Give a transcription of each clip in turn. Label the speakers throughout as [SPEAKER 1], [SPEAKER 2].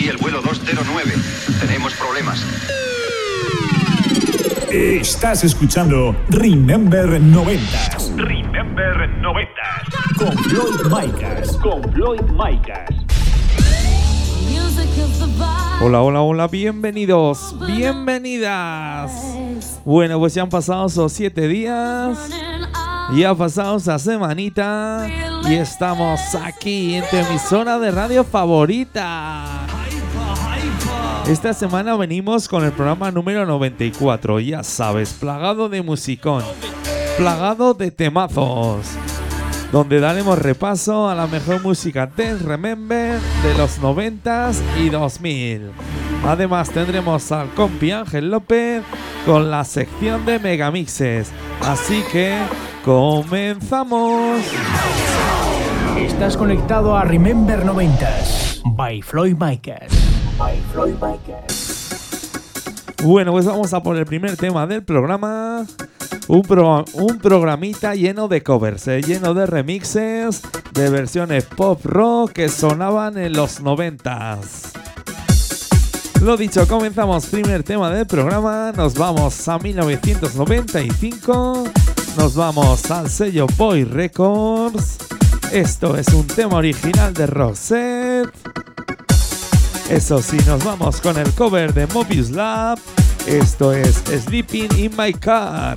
[SPEAKER 1] Aquí el vuelo 209. Tenemos problemas.
[SPEAKER 2] Estás escuchando Remember 90
[SPEAKER 3] Remember 90.
[SPEAKER 2] con Floyd Micas. Con Floyd Micas.
[SPEAKER 4] Hola, hola, hola, bienvenidos, bienvenidas. Bueno, pues ya han pasado esos siete días, ya ha pasado esa semanita y estamos aquí en tu emisora de radio favorita. Esta semana venimos con el programa número 94, ya sabes, plagado de musicón, plagado de temazos donde daremos repaso a la mejor música del Remember de los 90s y 2000. Además tendremos al compi Ángel López con la sección de megamixes. Así que comenzamos.
[SPEAKER 2] Estás conectado a Remember 90s by Floyd Micas.
[SPEAKER 4] Bueno, pues vamos a por el primer tema del programa. Un, pro- un programita lleno de covers, eh, lleno de remixes, de versiones pop rock que sonaban en los 90s. Lo dicho, comenzamos primer tema del programa, nos vamos a 1995, nos vamos al sello Boy Records. Esto es un tema original de Rosette. Eso sí, nos vamos con el cover de Mobius Lab. Esto es Sleeping in My Car.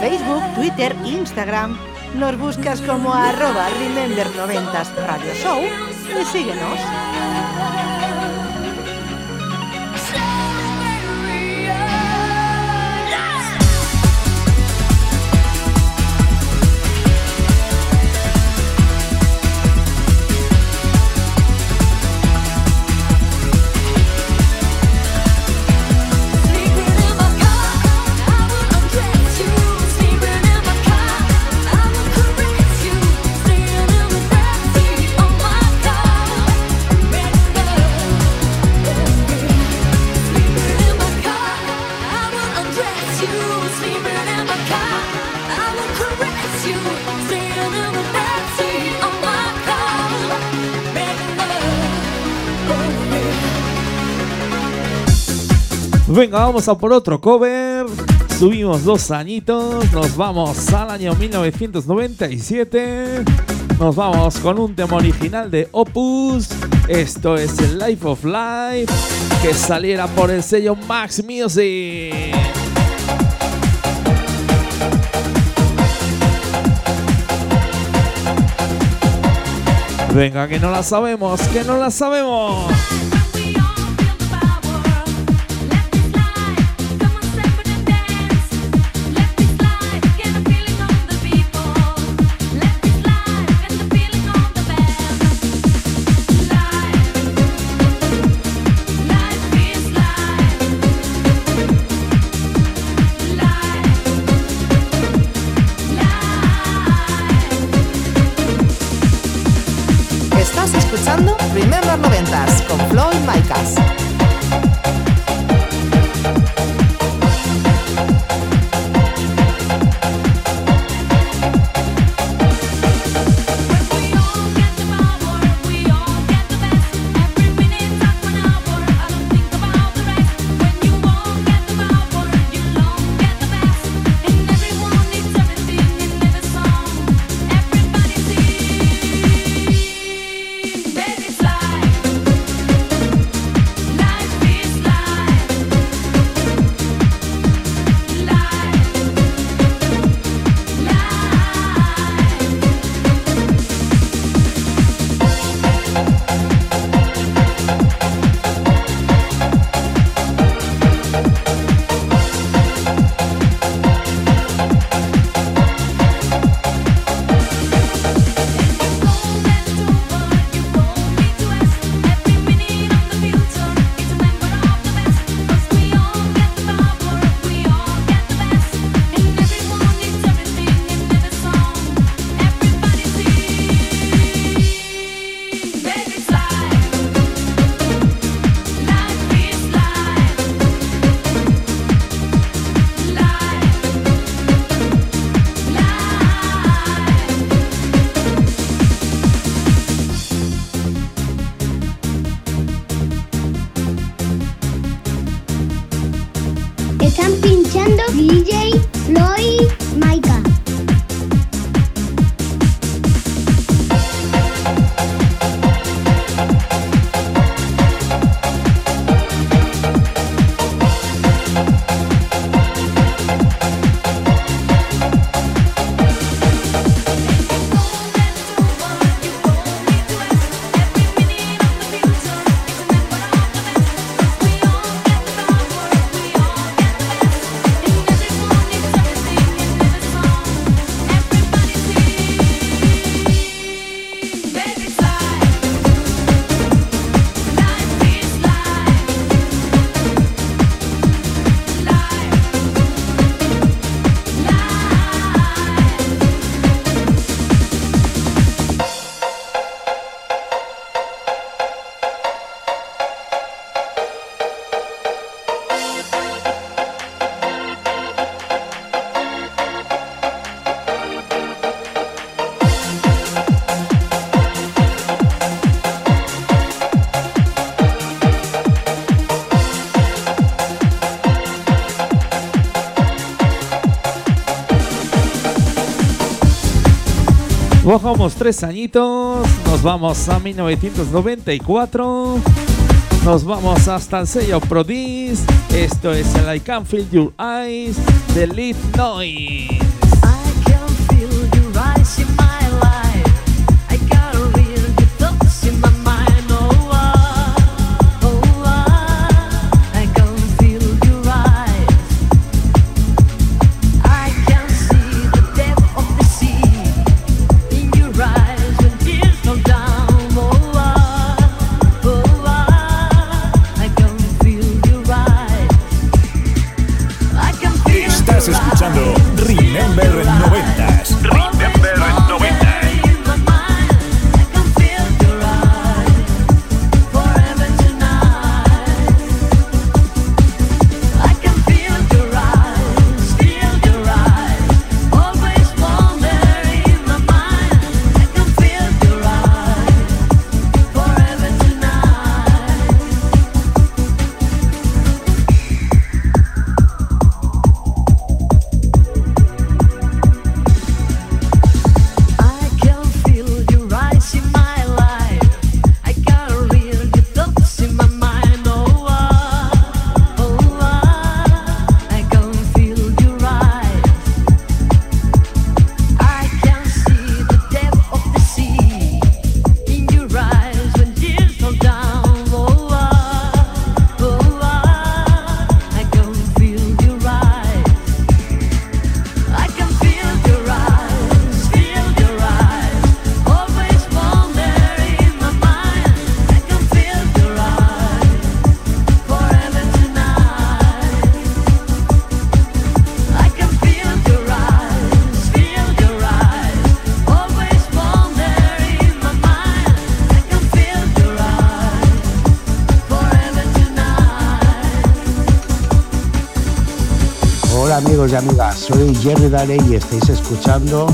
[SPEAKER 5] Facebook, Twitter, Instagram. Nos buscas como arroba Remember90s Radio Show y síguenos.
[SPEAKER 2] Venga, vamos a por otro cover. Subimos dos añitos, nos vamos al año 1997. Nos vamos con un tema original de Opus. Esto es el Life of Life que saliera por el sello Max Music. Venga, que no la sabemos, que no la sabemos.
[SPEAKER 6] Están pinchando DJ Floyd Maika.
[SPEAKER 2] Bajamos tres añitos, nos vamos a 1994, nos vamos hasta el sello Prodis. Esto es el I Can Feel Your Eyes de Lead Noise.
[SPEAKER 7] amigas, soy Jerry Dale y estáis escuchando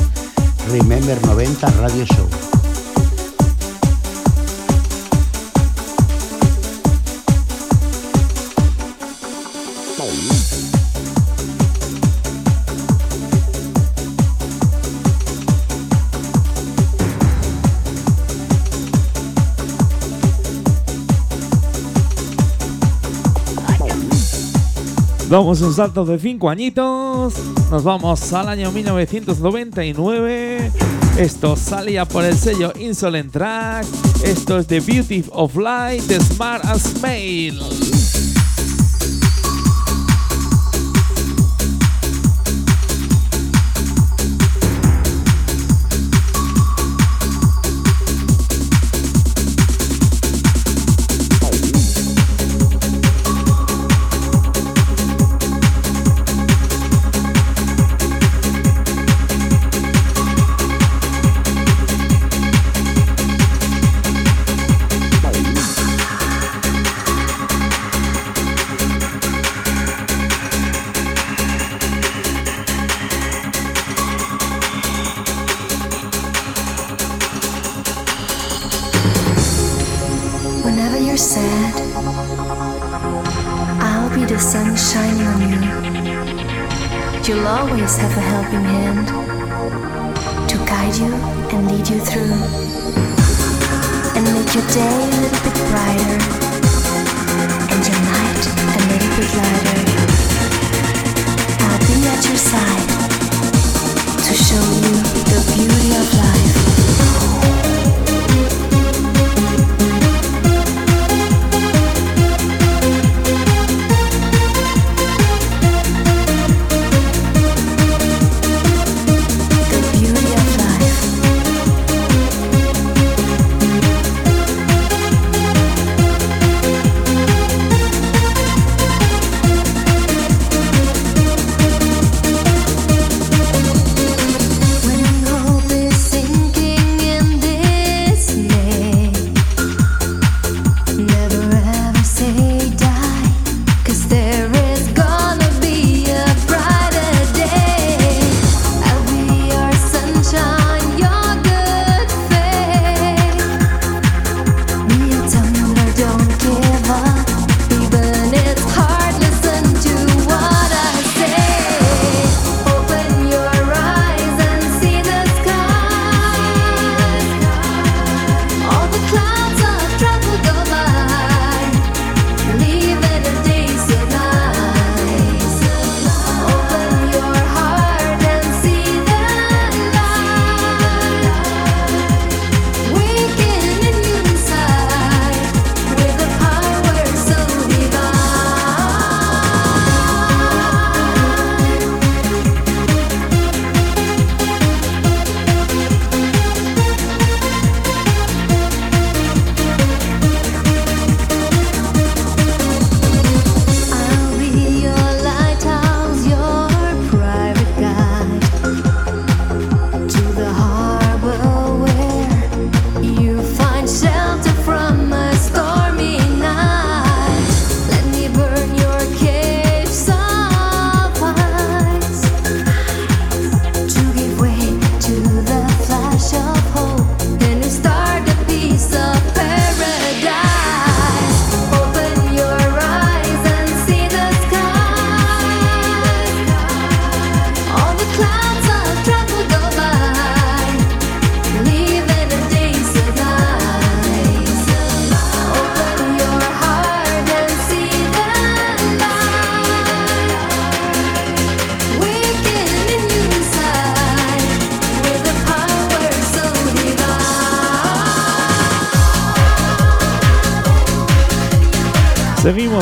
[SPEAKER 7] Remember 90 Radio Show.
[SPEAKER 8] Damos un salto de 5 añitos. Nos vamos al año 1999. Esto salía por el sello Insolent Track. Esto es The Beauty of Light de Smart as Mail.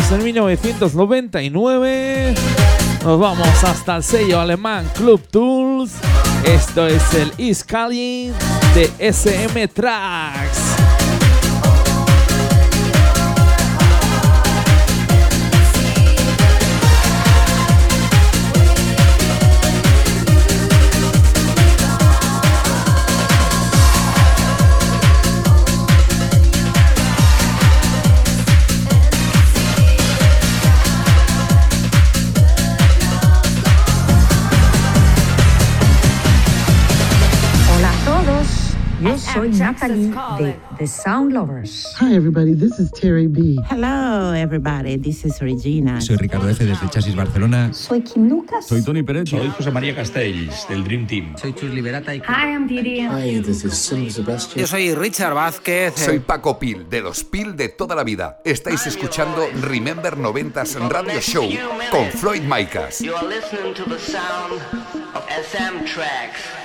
[SPEAKER 8] seguimos en 1999. Nos vamos hasta el sello alemán Club Tools. Esto es el Iskali de SM Tracks.
[SPEAKER 9] Soy Natalie de The Sound Lovers.
[SPEAKER 10] Hi, everybody. This is Terry B.
[SPEAKER 11] Hello, everybody. This is Regina.
[SPEAKER 12] Soy Ricardo F. desde Chasis Barcelona.
[SPEAKER 9] Soy Kim Lucas.
[SPEAKER 12] Soy Tony Pérez.
[SPEAKER 13] Soy José María Castells, del Dream Team.
[SPEAKER 12] Soy Chus Liberata y...
[SPEAKER 9] Hi, I'm Didi.
[SPEAKER 10] Hi, this is Sim Sebastian.
[SPEAKER 14] Yo soy Richard Vázquez.
[SPEAKER 15] Soy Paco Pil, de los Pil de toda la vida. Estáis escuchando Remember 90s Radio Show con Floyd Micas.
[SPEAKER 16] You are listening to the sound of SM tracks.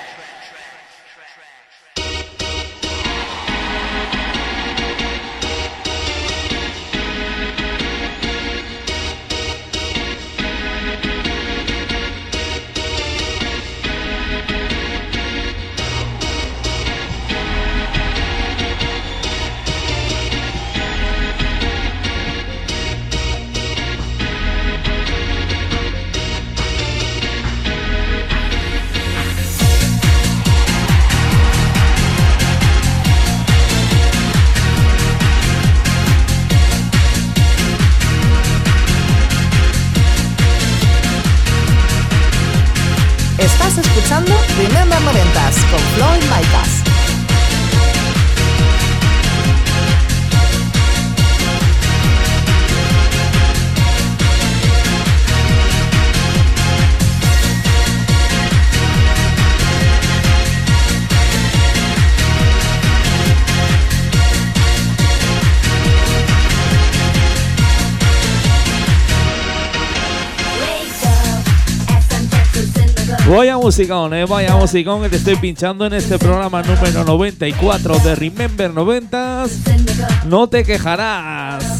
[SPEAKER 4] Musicón, eh, vaya musicón que te estoy pinchando en este programa número 94 de Remember 90s. No te quejarás.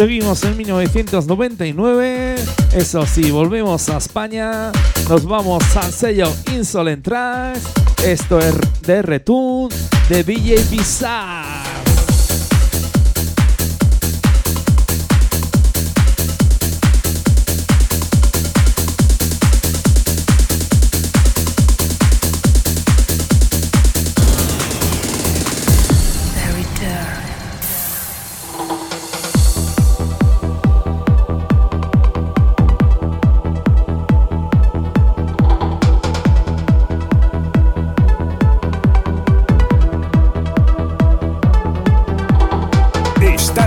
[SPEAKER 4] Seguimos en 1999. Eso sí, volvemos a España. Nos vamos al sello Insolent Tracks. Esto es de Return de DJ Bizarre.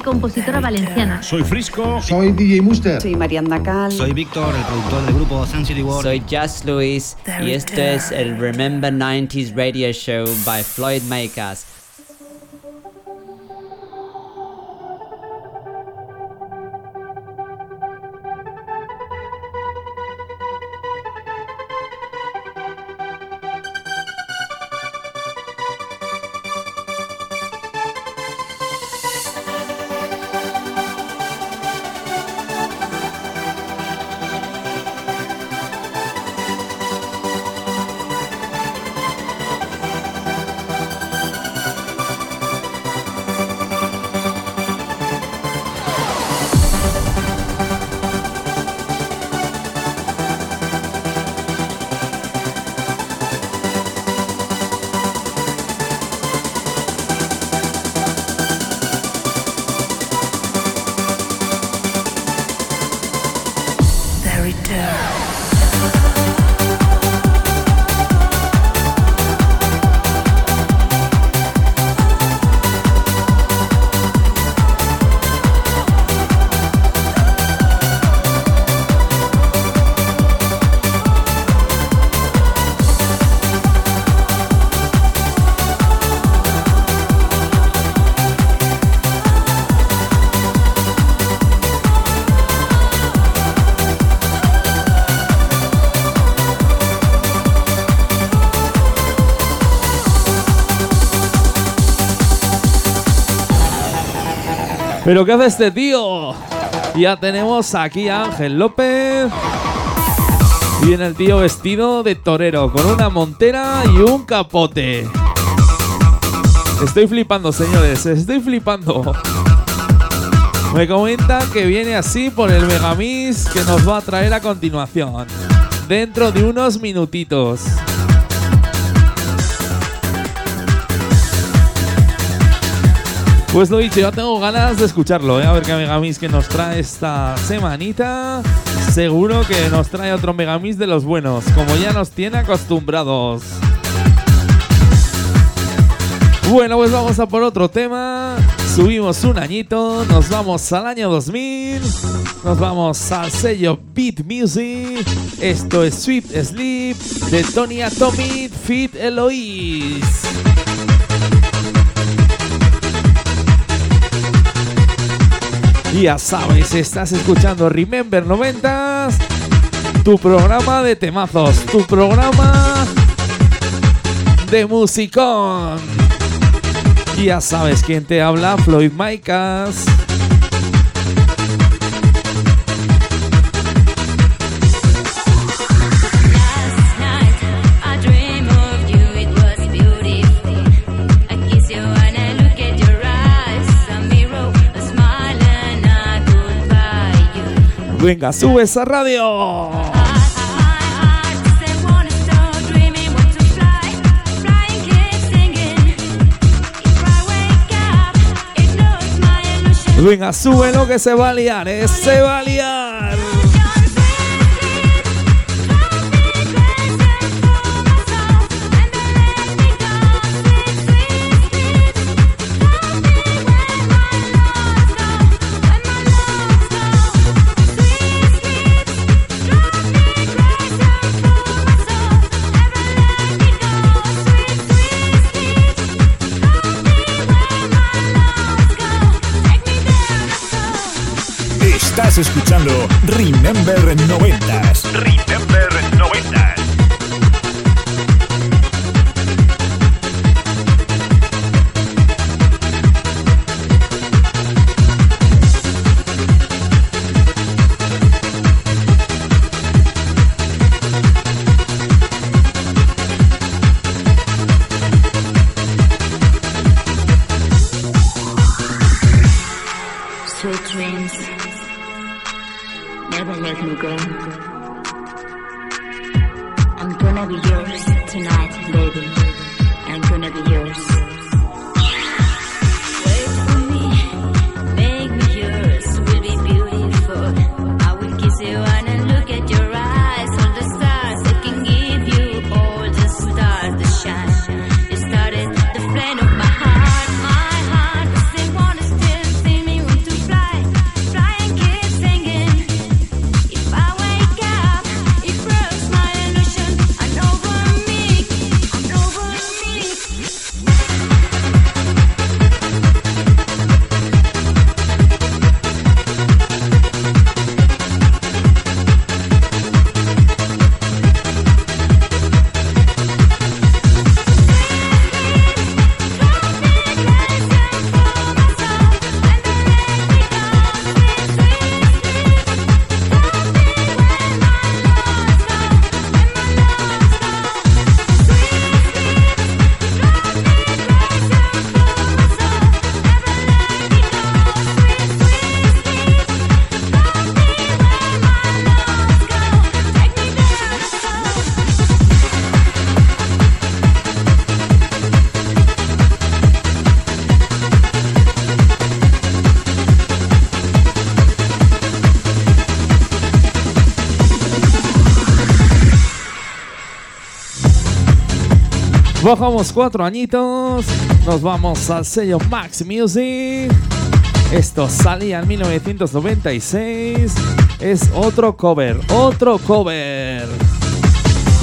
[SPEAKER 14] Y compositora valenciana.
[SPEAKER 13] Soy Frisco.
[SPEAKER 10] Soy DJ Muster.
[SPEAKER 9] Soy Mariana Cal.
[SPEAKER 12] Soy Víctor, el productor del grupo Sun City World.
[SPEAKER 17] Soy Just Luis y esto es el Remember 90s Radio Show by Floyd Makers.
[SPEAKER 4] ¿Pero qué hace este tío? Ya tenemos aquí a Ángel López. Viene el tío vestido de torero, con una montera y un capote. Estoy flipando, señores, estoy flipando. Me comenta que viene así por el Megamix que nos va a traer a continuación. Dentro de unos minutitos. Pues lo dicho, ya tengo ganas de escucharlo, ¿eh? a ver qué Megamix que nos trae esta semanita. Seguro que nos trae otro Megamix de los buenos, como ya nos tiene acostumbrados. Bueno, pues vamos a por otro tema. Subimos un añito, nos vamos al año 2000. Nos vamos al sello Beat Music. Esto es Sweet Sleep de Tony Atomic Fit Eloise. Ya sabes, estás escuchando Remember 90s, tu programa de temazos, tu programa de musicón. Ya sabes quién te habla, Floyd Micas.
[SPEAKER 18] It knows my illusion.
[SPEAKER 4] Venga, sube lo que se va a liar, eh, se va a liar.
[SPEAKER 3] Escuchando Remember 90s. Remember
[SPEAKER 4] Bajamos cuatro añitos. Nos vamos al sello Max Music. Esto salía en 1996. Es otro cover, otro cover.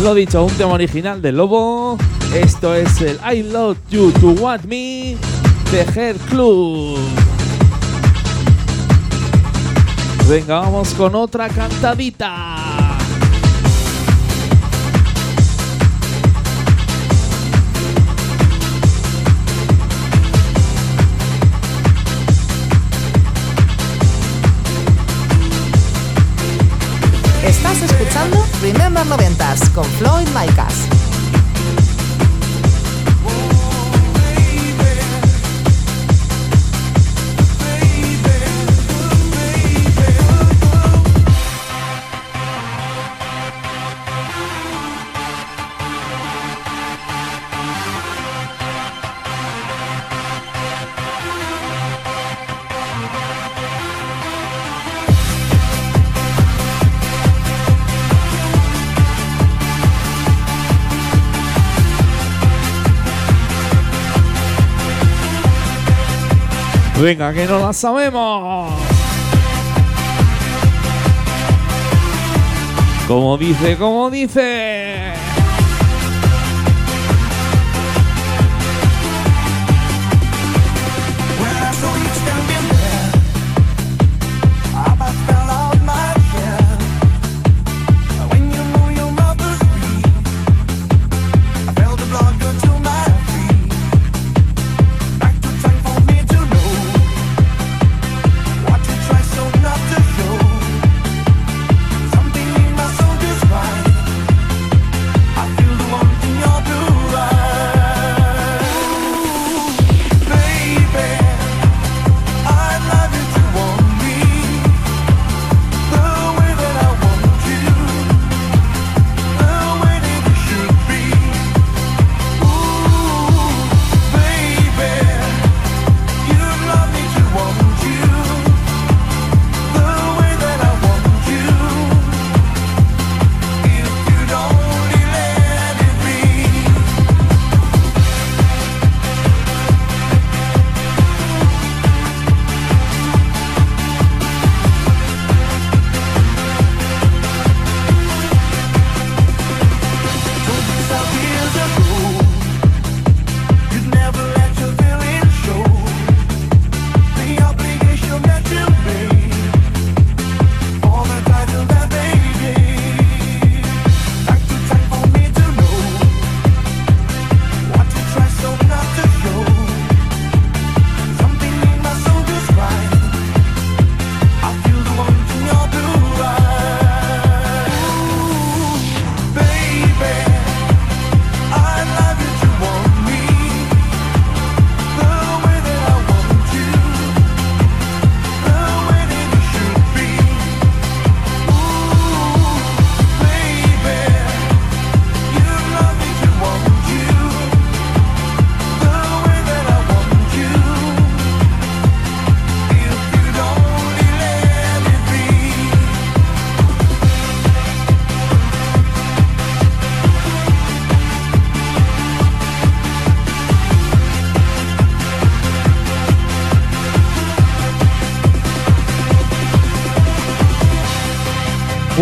[SPEAKER 4] Lo dicho, un tema original de Lobo. Esto es el I Love You to Want Me de Hair Club. Venga, vamos con otra cantadita.
[SPEAKER 19] Estás escuchando Remember 90s con Floyd Micas.
[SPEAKER 4] Venga, que no la sabemos. Como dice, como dice.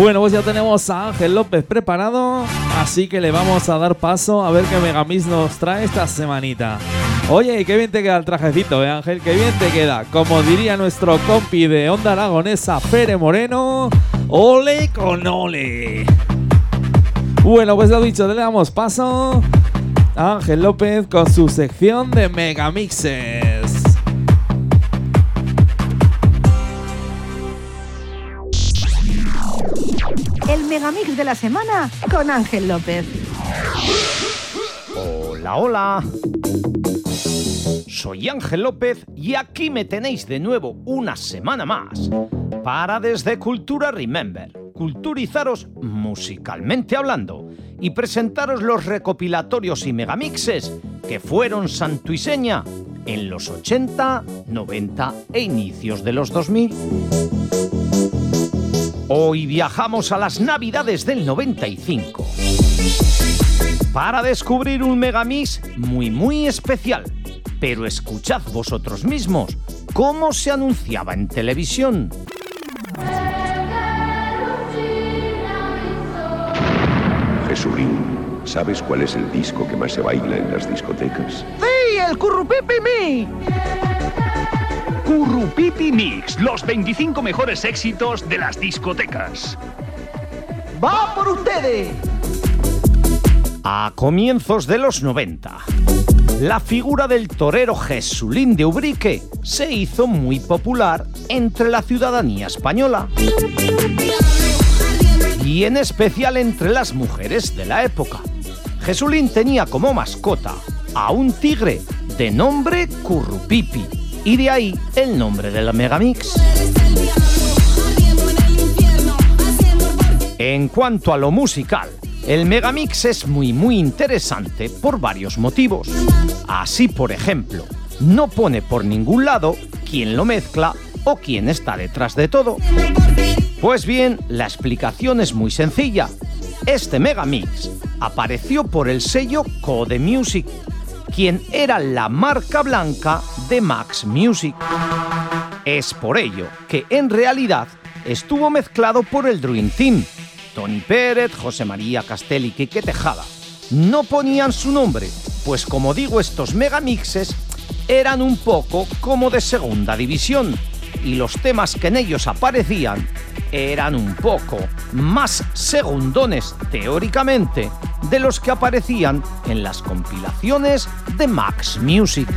[SPEAKER 4] Bueno, pues ya tenemos a Ángel López preparado, así que le vamos a dar paso a ver qué Megamix nos trae esta semanita. Oye, qué bien te queda el trajecito, ¿eh, Ángel? Qué bien te queda. Como diría nuestro compi de Onda Aragonesa, Fere Moreno, ole con ole. Bueno, pues lo dicho, le damos paso a Ángel López con su sección de Megamixes.
[SPEAKER 5] Megamix de la semana con Ángel López.
[SPEAKER 20] Hola, hola. Soy Ángel López y aquí me tenéis de nuevo una semana más para desde Cultura Remember, culturizaros musicalmente hablando y presentaros los recopilatorios y megamixes que fueron santuiseña en los 80, 90 e inicios de los 2000. Hoy viajamos a las navidades del 95. para descubrir un megamix muy muy especial. Pero escuchad vosotros mismos cómo se anunciaba en televisión.
[SPEAKER 21] Jesulín, ¿sabes cuál es el disco que más se baila en las discotecas?
[SPEAKER 22] ¡Sí, el Currupipi!
[SPEAKER 3] Currupipi Mix, los 25 mejores éxitos de las discotecas.
[SPEAKER 22] ¡Va por ustedes!
[SPEAKER 20] A comienzos de los 90, la figura del torero Jesulín de Ubrique se hizo muy popular entre la ciudadanía española y en especial entre las mujeres de la época. Jesulín tenía como mascota a un tigre de nombre Currupipi y de ahí el nombre de la Megamix. En cuanto a lo musical, el Megamix es muy muy interesante por varios motivos. Así, por ejemplo, no pone por ningún lado quién lo mezcla o quién está detrás de todo. Pues bien, la explicación es muy sencilla. Este Megamix apareció por el sello Code Music, quien era la marca blanca de Max Music. Es por ello que en realidad estuvo mezclado por el Dream Team. Tony Pérez, José María Castelli y Quique Tejada. No ponían su nombre, pues como digo, estos megamixes eran un poco como de segunda división y los temas que en ellos aparecían eran un poco más segundones teóricamente de los que aparecían en las compilaciones de Max Music.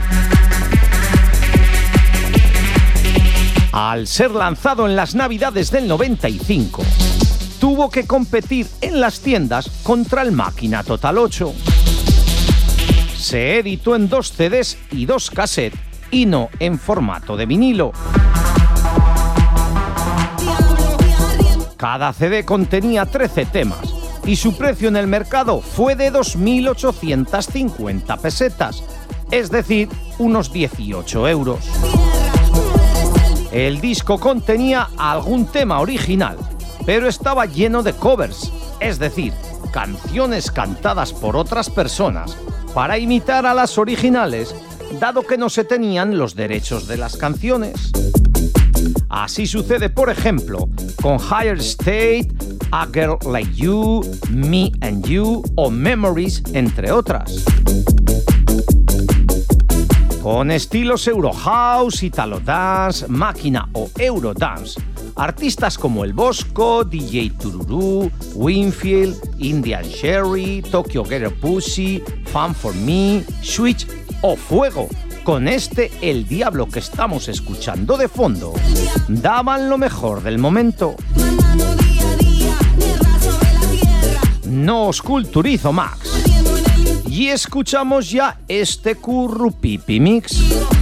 [SPEAKER 20] Al ser lanzado en las navidades del 95, tuvo que competir en las tiendas contra el Máquina Total 8. Se editó en dos CDs y dos cassettes y no en formato de vinilo. Cada CD contenía 13 temas y su precio en el mercado fue de 2.850 pesetas, es decir, unos 18 euros. El disco contenía algún tema original, pero estaba lleno de covers, es decir, canciones cantadas por otras personas para imitar a las originales, dado que no se tenían los derechos de las canciones. Así sucede, por ejemplo, con Higher State, A Girl Like You, Me and You o Memories, entre otras. Con estilos Eurohouse, Italo Dance, Máquina o Eurodance, artistas como El Bosco, DJ Tururú, Winfield, Indian Sherry, Tokyo Girl Pussy, Fan for Me, Switch o Fuego. Con este El Diablo que estamos escuchando de fondo, daban lo mejor del momento. No os culturizo, Max. Y escuchamos ya este Currupipi Mix.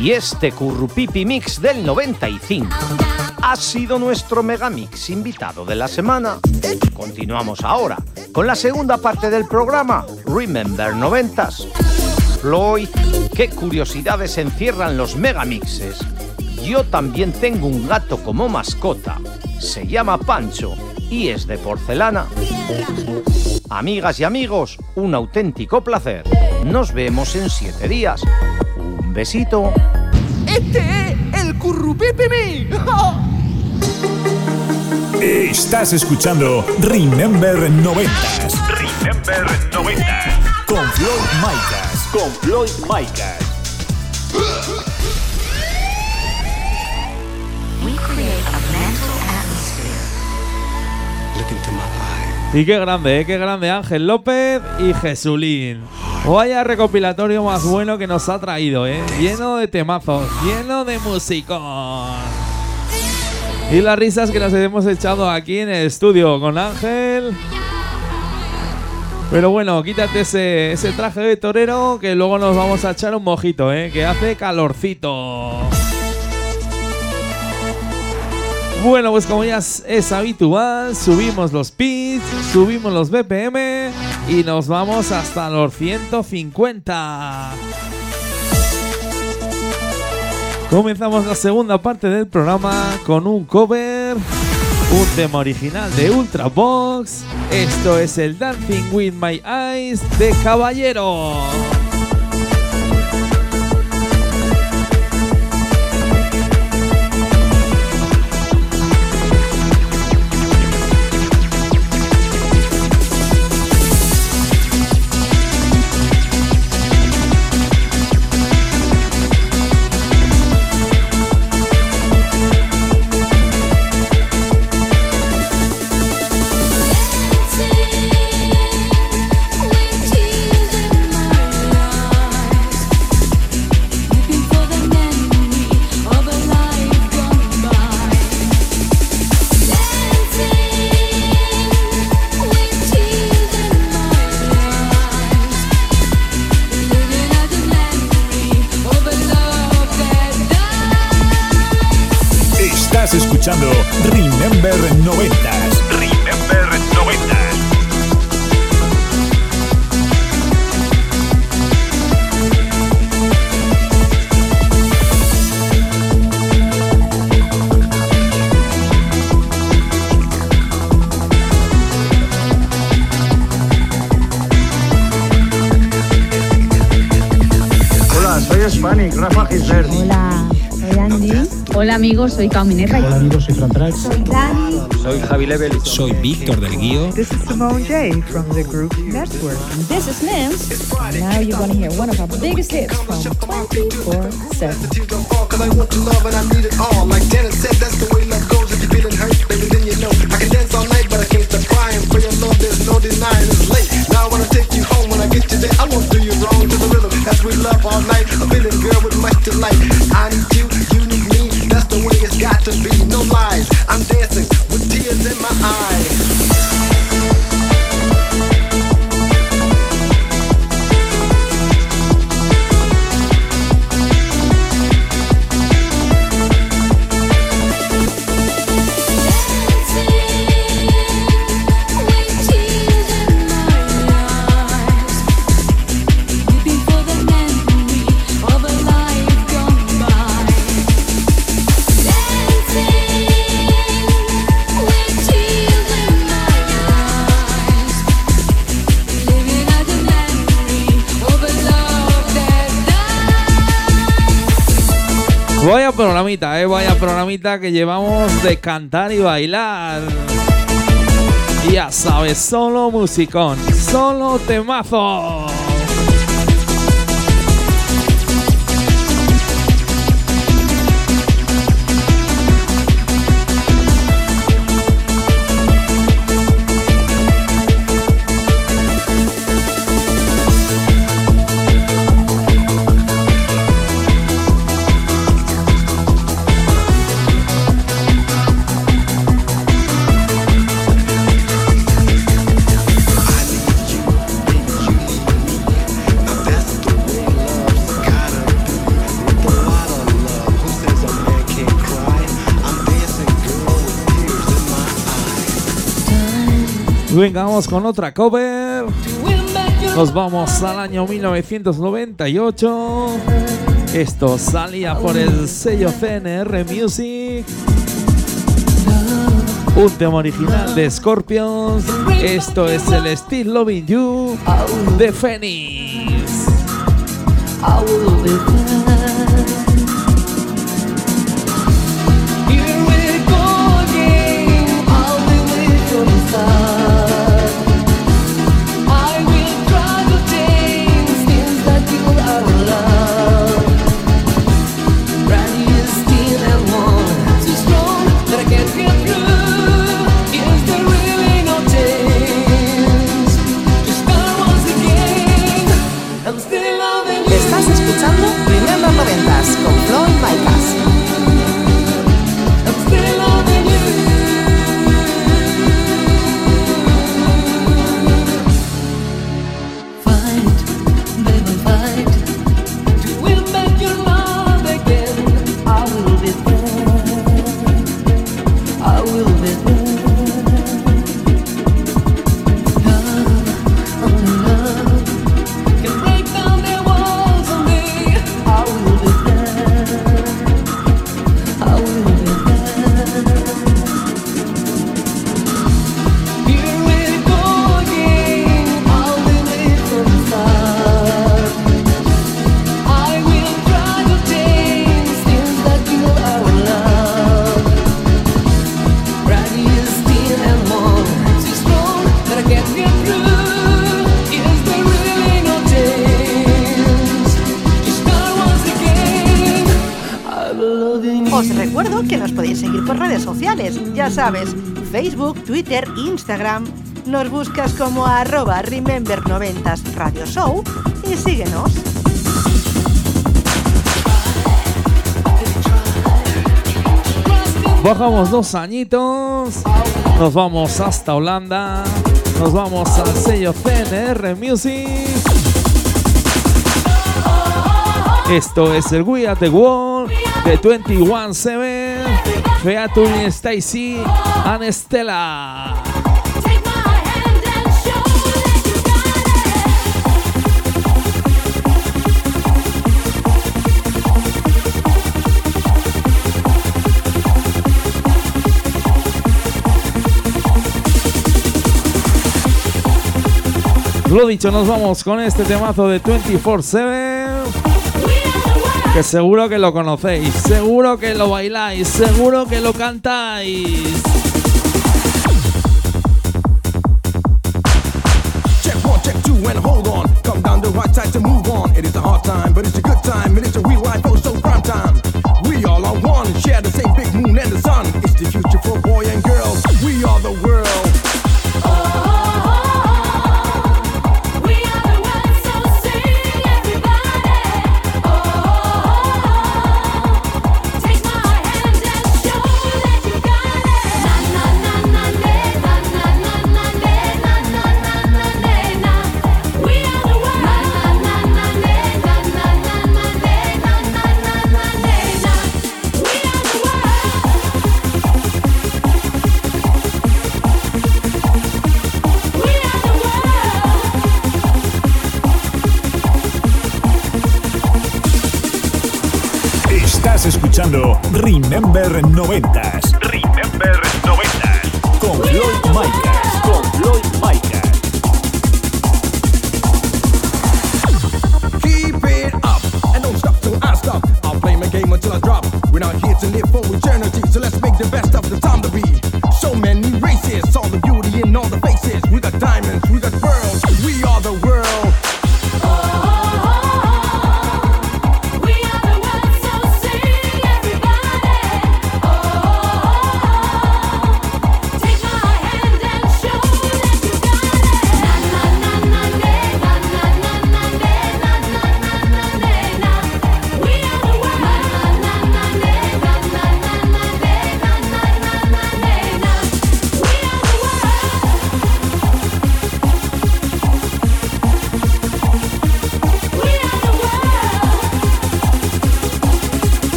[SPEAKER 20] Y este Currupipi Mix del 95 ha sido nuestro Megamix invitado de la semana. Continuamos ahora con la segunda parte del programa, Remember 90s. Floyd, qué curiosidades encierran los Megamixes. Yo también tengo un gato como mascota. Se llama Pancho y es de porcelana. Amigas y amigos, un auténtico placer. Nos vemos en siete días. Un besito.
[SPEAKER 22] Este es el Currupipimi.
[SPEAKER 2] Estás escuchando Remember 90s.
[SPEAKER 3] Remember 90.
[SPEAKER 2] Con Floyd Micas.
[SPEAKER 3] Con Floyd Micas.
[SPEAKER 9] We create a mental atmosphere.
[SPEAKER 10] Look into my eyes.
[SPEAKER 4] Y qué grande, ¿eh? qué grande Ángel López y Jesulín. Vaya recopilatorio más bueno que nos ha traído, ¿eh? Lleno de temazos, lleno de musicón. Y las risas que nos hemos echado aquí en el estudio con Ángel. Pero bueno, quítate ese, ese traje de torero que luego nos vamos a echar un mojito, ¿eh? Que hace calorcito. Bueno, pues como ya es, habitual, subimos los pits, subimos los BPM y nos vamos hasta los 150. Comenzamos la segunda parte del programa con un cover, un tema original de Ultravox. Esto es el Dancing with My Eyes de Caballero.
[SPEAKER 9] Amigos, soy Caumineta.
[SPEAKER 23] Hola amigos, soy Fran Trax.
[SPEAKER 9] Soy Dani.
[SPEAKER 23] Soy Javi Level.
[SPEAKER 24] Soy Víctor del Guío.
[SPEAKER 25] This is Simone J from the group Network.
[SPEAKER 9] This is Nims. Now you're gonna hear one of our biggest hits from 24-7.
[SPEAKER 22] Cause I want your love and I need it all. Like Janet said, that's the way love goes. If you're feeling hurt, baby, then you know. I can dance all night, but I can't stop crying. For your love, there's no denying it's late. Now I wanna take you the way it's got to be. No lies. I'm dancing with tears in my eyes.
[SPEAKER 4] Que llevamos de cantar y bailar. Ya sabes, solo musicón, solo temazo. Venga, vamos con otra cover. Nos vamos al año 1998. Esto salía por el sello CNR Music. Un tema original de Scorpions. Esto es el Still Loving You de Phoenix.
[SPEAKER 5] Facebook, Twitter, Instagram. Nos buscas como arroba Remember90s Radio Show y síguenos.
[SPEAKER 4] Bajamos dos añitos. Nos vamos hasta Holanda. Nos vamos al sello CNR Music. Esto es el We At The Wall de 21-7. Featuring Stacy and Stella. Lo dicho, nos vamos con este temazo de 24-7. Que seguro que lo conocéis, seguro que lo bailáis, seguro que lo cantáis.
[SPEAKER 24] Check one, check two, and hold on. Come down the right side to move on. It is a hard time, but it's a good time. It is a real life, oh so prime time. We all are one, share the same big moon and the sun. It's the future for boy
[SPEAKER 2] Remember 90s. Remember 90s. Con Floyd.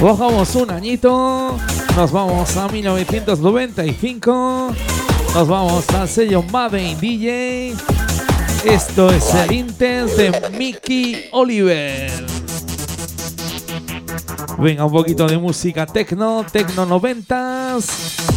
[SPEAKER 4] Bajamos un añito, nos vamos a 1995, nos vamos al sello Made in DJ. Esto es el Intense de Mickey Oliver. Venga, un poquito de música techno, techno noventas.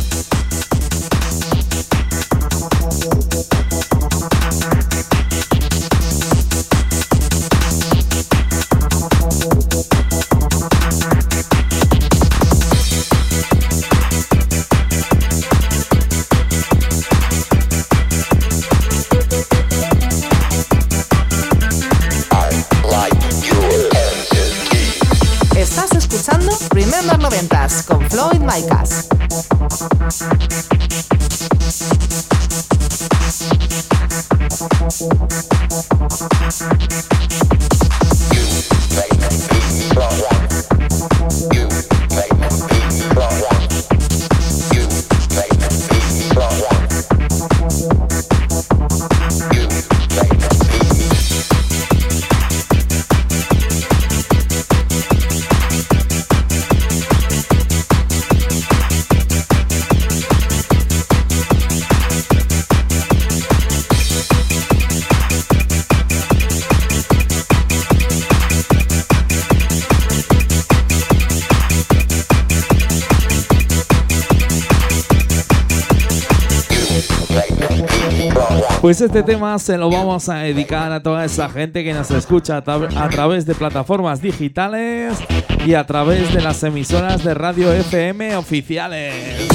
[SPEAKER 4] Pues este tema se lo vamos a dedicar a toda esa gente que nos escucha a, tra- a través de plataformas digitales y a través de las emisoras de radio FM oficiales.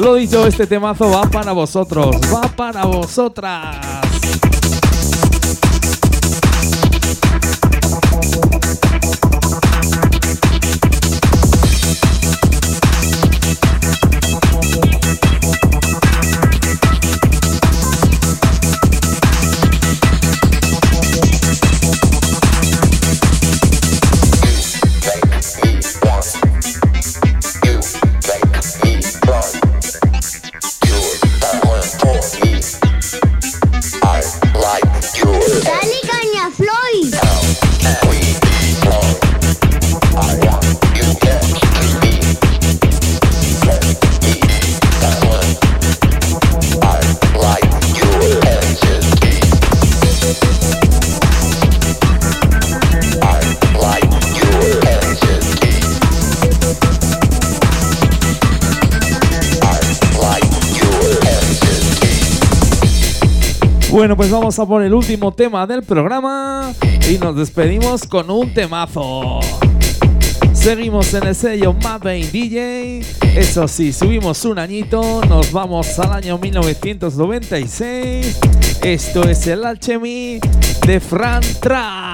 [SPEAKER 4] Lo dicho, este temazo va para vosotros, va para vosotras. Bueno, pues vamos a por el último tema del programa y nos despedimos con un temazo. Seguimos en el sello Made in DJ. Eso sí, subimos un añito, nos vamos al año 1996. Esto es el Alchemy de Fran Trax.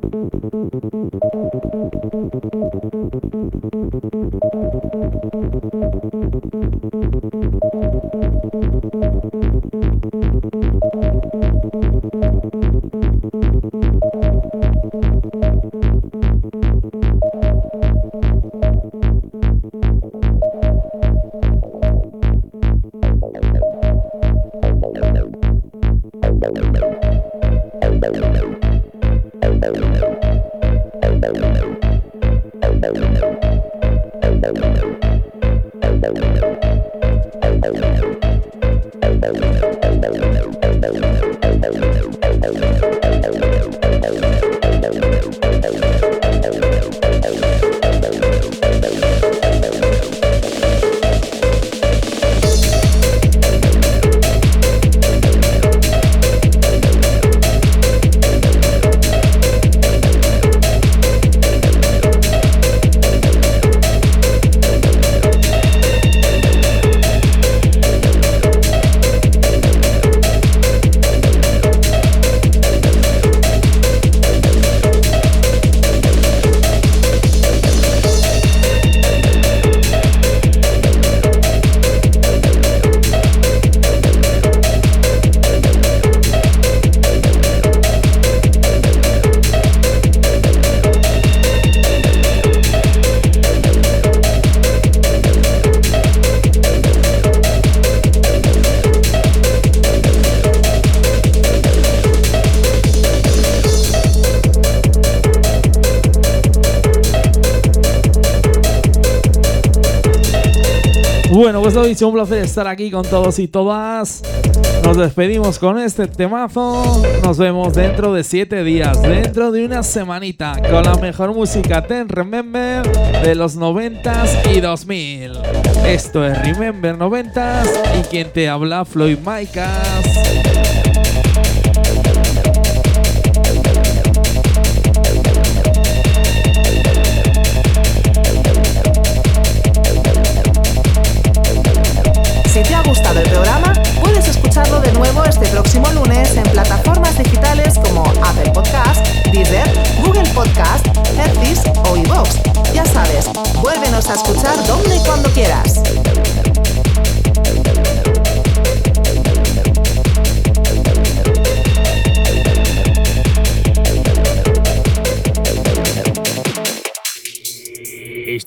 [SPEAKER 4] Es un placer estar aquí con todos y todas. Nos despedimos con este temazo. Nos vemos dentro de 7 días, dentro de una semanita, con la mejor música Ten Remember de los 90s y 2000. Esto es Remember 90s y quien te habla Floyd Micas.